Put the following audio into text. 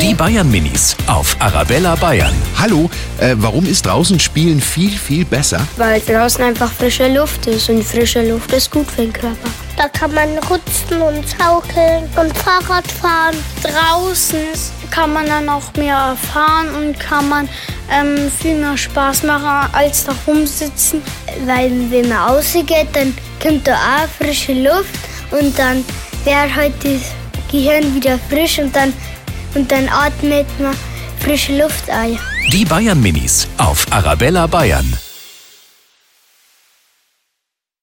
Die Bayern Minis auf Arabella Bayern. Hallo, äh, warum ist draußen Spielen viel, viel besser? Weil draußen einfach frische Luft ist und frische Luft ist gut für den Körper. Da kann man rutschen und schaukeln und Fahrrad fahren. Draußen kann man dann auch mehr erfahren und kann man ähm, viel mehr Spaß machen als da rumsitzen. Weil wenn man rausgeht, dann kommt da auch frische Luft und dann wäre halt das Gehirn wieder frisch und dann, und dann atmet man frische Luft ein. Die Bayern Minis auf Arabella Bayern.